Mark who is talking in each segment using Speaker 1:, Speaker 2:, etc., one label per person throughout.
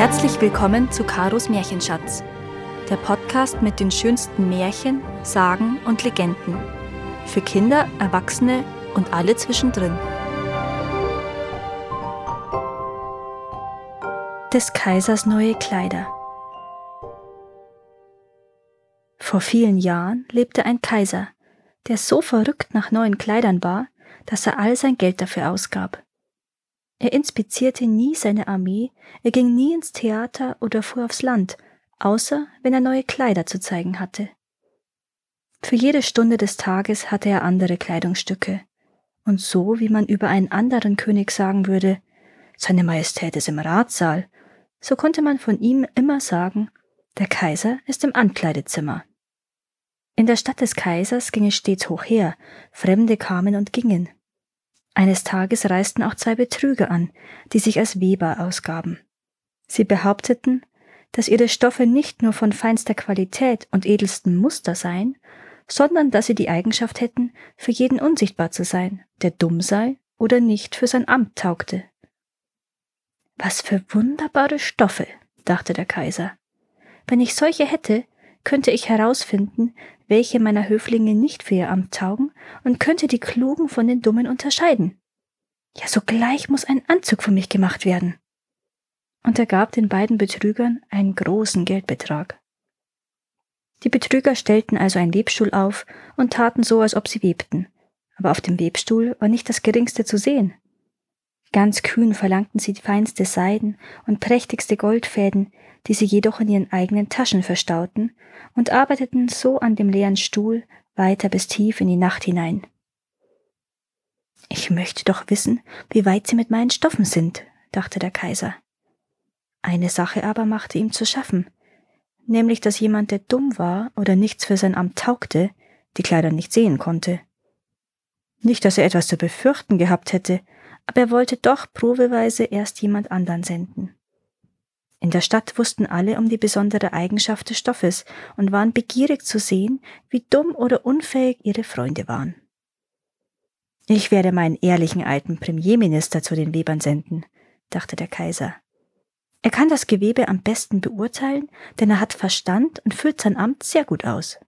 Speaker 1: Herzlich willkommen zu Karos Märchenschatz, der Podcast mit den schönsten Märchen, Sagen und Legenden. Für Kinder, Erwachsene und alle zwischendrin. Des Kaisers neue Kleider. Vor vielen Jahren lebte ein Kaiser, der so verrückt nach neuen Kleidern war, dass er all sein Geld dafür ausgab. Er inspizierte nie seine Armee, er ging nie ins Theater oder fuhr aufs Land, außer wenn er neue Kleider zu zeigen hatte. Für jede Stunde des Tages hatte er andere Kleidungsstücke. Und so, wie man über einen anderen König sagen würde, seine Majestät ist im Ratssaal, so konnte man von ihm immer sagen, der Kaiser ist im Ankleidezimmer. In der Stadt des Kaisers ging es stets hoch her, Fremde kamen und gingen. Eines Tages reisten auch zwei Betrüger an, die sich als Weber ausgaben. Sie behaupteten, dass ihre Stoffe nicht nur von feinster Qualität und edelstem Muster seien, sondern dass sie die Eigenschaft hätten, für jeden unsichtbar zu sein, der dumm sei oder nicht für sein Amt taugte. Was für wunderbare Stoffe, dachte der Kaiser. Wenn ich solche hätte, könnte ich herausfinden, welche meiner Höflinge nicht für ihr Amt taugen und könnte die Klugen von den Dummen unterscheiden. Ja, sogleich muss ein Anzug für mich gemacht werden. Und er gab den beiden Betrügern einen großen Geldbetrag. Die Betrüger stellten also einen Webstuhl auf und taten so, als ob sie webten, aber auf dem Webstuhl war nicht das geringste zu sehen. Ganz kühn verlangten sie feinste Seiden und prächtigste Goldfäden, die sie jedoch in ihren eigenen Taschen verstauten und arbeiteten so an dem leeren Stuhl weiter bis tief in die Nacht hinein. Ich möchte doch wissen, wie weit sie mit meinen Stoffen sind, dachte der Kaiser. Eine Sache aber machte ihm zu schaffen, nämlich dass jemand, der dumm war oder nichts für sein Amt taugte, die Kleider nicht sehen konnte. Nicht, dass er etwas zu befürchten gehabt hätte, aber er wollte doch probeweise erst jemand anderen senden. In der Stadt wussten alle um die besondere Eigenschaft des Stoffes und waren begierig zu sehen, wie dumm oder unfähig ihre Freunde waren. Ich werde meinen ehrlichen alten Premierminister zu den Webern senden, dachte der Kaiser. Er kann das Gewebe am besten beurteilen, denn er hat Verstand und füllt sein Amt sehr gut aus.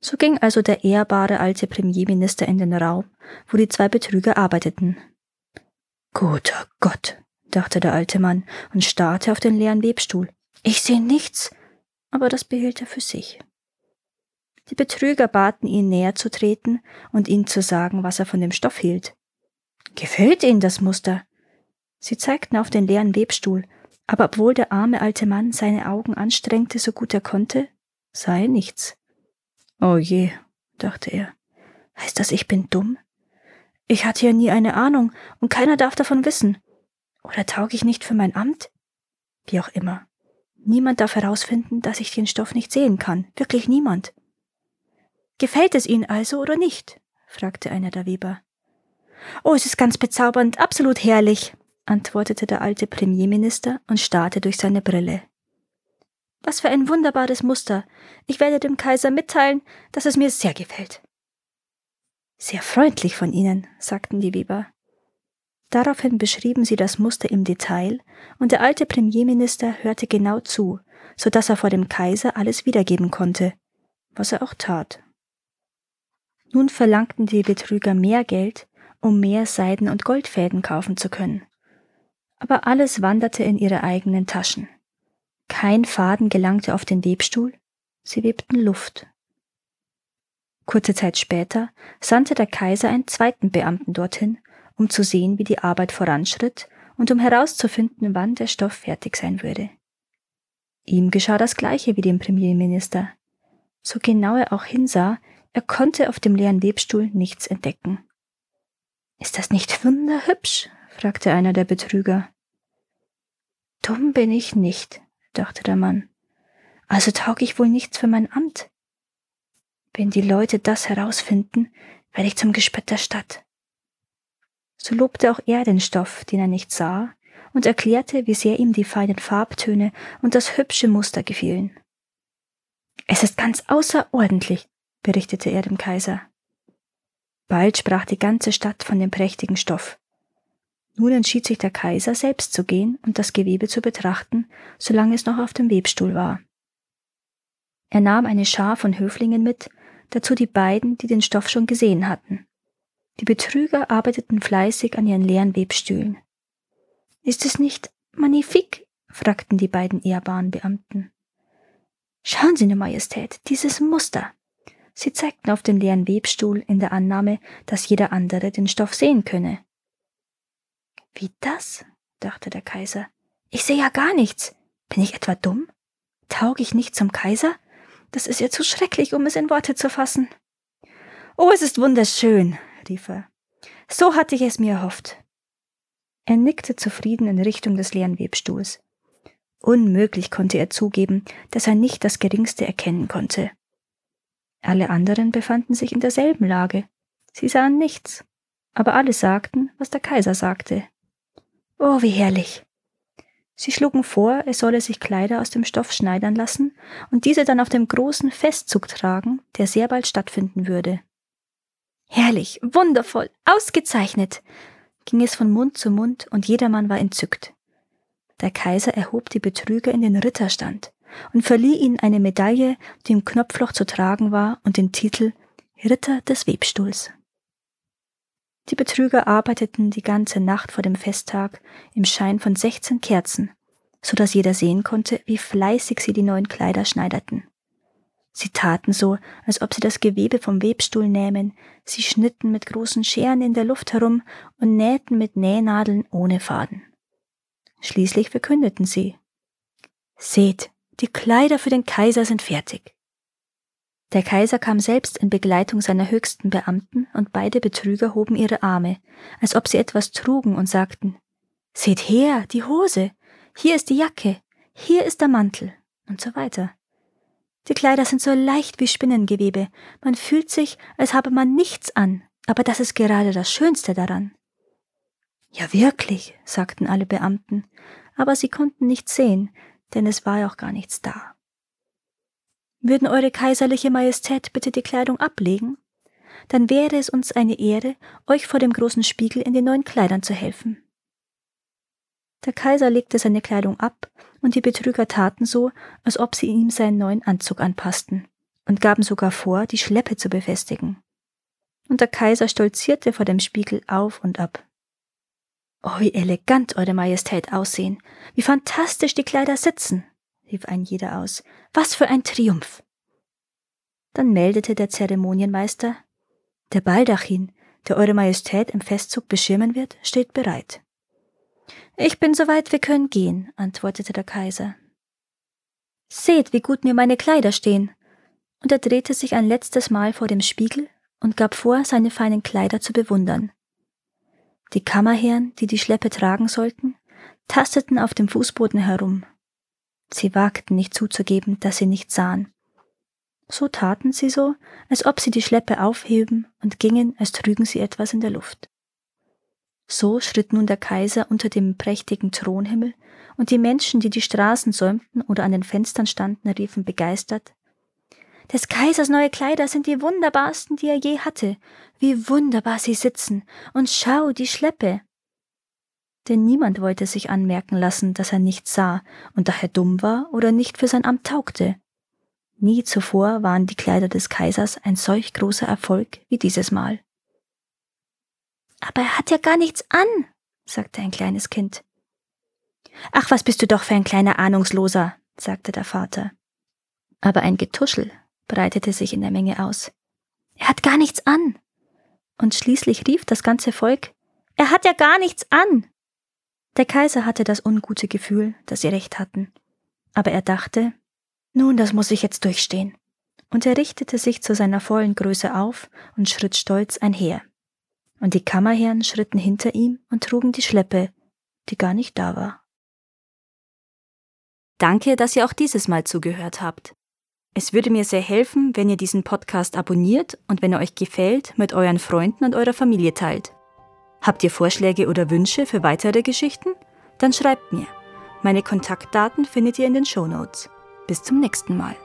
Speaker 1: So ging also der ehrbare alte Premierminister in den Raum, wo die zwei Betrüger arbeiteten. Guter Gott, dachte der alte Mann und starrte auf den leeren Webstuhl. Ich sehe nichts, aber das behielt er für sich. Die Betrüger baten ihn näher zu treten und ihm zu sagen, was er von dem Stoff hielt. Gefällt Ihnen das Muster? Sie zeigten auf den leeren Webstuhl, aber obwohl der arme alte Mann seine Augen anstrengte, so gut er konnte, sah er nichts. Oh je, dachte er. Heißt das, ich bin dumm? Ich hatte ja nie eine Ahnung, und keiner darf davon wissen. Oder tauge ich nicht für mein Amt? Wie auch immer. Niemand darf herausfinden, dass ich den Stoff nicht sehen kann. Wirklich niemand. Gefällt es Ihnen also oder nicht? fragte einer der Weber. Oh, es ist ganz bezaubernd, absolut herrlich, antwortete der alte Premierminister und starrte durch seine Brille. Was für ein wunderbares Muster. Ich werde dem Kaiser mitteilen, dass es mir sehr gefällt. Sehr freundlich von Ihnen, sagten die Weber. Daraufhin beschrieben sie das Muster im Detail, und der alte Premierminister hörte genau zu, so dass er vor dem Kaiser alles wiedergeben konnte, was er auch tat. Nun verlangten die Betrüger mehr Geld, um mehr Seiden und Goldfäden kaufen zu können. Aber alles wanderte in ihre eigenen Taschen. Kein Faden gelangte auf den Webstuhl, sie webten Luft. Kurze Zeit später sandte der Kaiser einen zweiten Beamten dorthin, um zu sehen, wie die Arbeit voranschritt und um herauszufinden, wann der Stoff fertig sein würde. Ihm geschah das gleiche wie dem Premierminister. So genau er auch hinsah, er konnte auf dem leeren Webstuhl nichts entdecken. Ist das nicht wunderhübsch? fragte einer der Betrüger. Dumm bin ich nicht, dachte der Mann. Also taug ich wohl nichts für mein Amt. Wenn die Leute das herausfinden, werde ich zum Gespött der Stadt so lobte auch er den Stoff, den er nicht sah, und erklärte, wie sehr ihm die feinen Farbtöne und das hübsche Muster gefielen. Es ist ganz außerordentlich, berichtete er dem Kaiser. Bald sprach die ganze Stadt von dem prächtigen Stoff. Nun entschied sich der Kaiser selbst zu gehen und das Gewebe zu betrachten, solange es noch auf dem Webstuhl war. Er nahm eine Schar von Höflingen mit, dazu die beiden, die den Stoff schon gesehen hatten. Die Betrüger arbeiteten fleißig an ihren leeren Webstühlen. Ist es nicht magnifik? fragten die beiden ehrbaren Beamten. Schauen Sie, ne Majestät, dieses Muster. Sie zeigten auf den leeren Webstuhl in der Annahme, dass jeder andere den Stoff sehen könne. Wie das? dachte der Kaiser. Ich sehe ja gar nichts. Bin ich etwa dumm? Taug ich nicht zum Kaiser? Das ist ja zu schrecklich, um es in Worte zu fassen. Oh, es ist wunderschön, rief er. So hatte ich es mir erhofft. Er nickte zufrieden in Richtung des leeren Webstuhls. Unmöglich konnte er zugeben, dass er nicht das geringste erkennen konnte. Alle anderen befanden sich in derselben Lage. Sie sahen nichts, aber alle sagten, was der Kaiser sagte. Oh, wie herrlich. Sie schlugen vor, er solle sich Kleider aus dem Stoff schneidern lassen und diese dann auf dem großen Festzug tragen, der sehr bald stattfinden würde. Herrlich, wundervoll, ausgezeichnet, ging es von Mund zu Mund und jedermann war entzückt. Der Kaiser erhob die Betrüger in den Ritterstand und verlieh ihnen eine Medaille, die im Knopfloch zu tragen war, und den Titel Ritter des Webstuhls. Die Betrüger arbeiteten die ganze Nacht vor dem Festtag im Schein von sechzehn Kerzen, so dass jeder sehen konnte, wie fleißig sie die neuen Kleider schneiderten. Sie taten so, als ob sie das Gewebe vom Webstuhl nähmen, sie schnitten mit großen Scheren in der Luft herum und nähten mit Nähnadeln ohne Faden. Schließlich verkündeten sie Seht, die Kleider für den Kaiser sind fertig. Der Kaiser kam selbst in Begleitung seiner höchsten Beamten, und beide Betrüger hoben ihre Arme, als ob sie etwas trugen und sagten Seht her, die Hose, hier ist die Jacke, hier ist der Mantel, und so weiter. Die Kleider sind so leicht wie Spinnengewebe, man fühlt sich, als habe man nichts an, aber das ist gerade das Schönste daran. Ja wirklich, sagten alle Beamten, aber sie konnten nichts sehen, denn es war ja auch gar nichts da. Würden Eure Kaiserliche Majestät bitte die Kleidung ablegen? Dann wäre es uns eine Ehre, euch vor dem großen Spiegel in den neuen Kleidern zu helfen. Der Kaiser legte seine Kleidung ab, und die Betrüger taten so, als ob sie ihm seinen neuen Anzug anpassten, und gaben sogar vor, die Schleppe zu befestigen. Und der Kaiser stolzierte vor dem Spiegel auf und ab. Oh, wie elegant Eure Majestät aussehen, wie fantastisch die Kleider sitzen, rief ein jeder aus. Was für ein Triumph. Dann meldete der Zeremonienmeister, der Baldachin, der Eure Majestät im Festzug beschirmen wird, steht bereit. Ich bin soweit, wir können gehen, antwortete der Kaiser. Seht, wie gut mir meine Kleider stehen. Und er drehte sich ein letztes Mal vor dem Spiegel und gab vor, seine feinen Kleider zu bewundern. Die Kammerherren, die die Schleppe tragen sollten, tasteten auf dem Fußboden herum. Sie wagten nicht zuzugeben, dass sie nichts sahen. So taten sie so, als ob sie die Schleppe aufheben und gingen, als trügen sie etwas in der Luft. So schritt nun der Kaiser unter dem prächtigen Thronhimmel, und die Menschen, die die Straßen säumten oder an den Fenstern standen, riefen begeistert des Kaisers neue Kleider sind die wunderbarsten, die er je hatte. Wie wunderbar sie sitzen. Und schau, die Schleppe. Denn niemand wollte sich anmerken lassen, dass er nichts sah und daher dumm war oder nicht für sein Amt taugte. Nie zuvor waren die Kleider des Kaisers ein solch großer Erfolg wie dieses Mal. Aber er hat ja gar nichts an, sagte ein kleines Kind. Ach, was bist du doch für ein kleiner Ahnungsloser, sagte der Vater. Aber ein Getuschel breitete sich in der Menge aus. Er hat gar nichts an. Und schließlich rief das ganze Volk, er hat ja gar nichts an. Der Kaiser hatte das ungute Gefühl, dass sie recht hatten. Aber er dachte, nun, das muss ich jetzt durchstehen. Und er richtete sich zu seiner vollen Größe auf und schritt stolz einher. Und die Kammerherren schritten hinter ihm und trugen die Schleppe, die gar nicht da war.
Speaker 2: Danke, dass ihr auch dieses Mal zugehört habt. Es würde mir sehr helfen, wenn ihr diesen Podcast abonniert und wenn er euch gefällt, mit euren Freunden und eurer Familie teilt. Habt ihr Vorschläge oder Wünsche für weitere Geschichten? Dann schreibt mir. Meine Kontaktdaten findet ihr in den Show Notes. Bis zum nächsten Mal.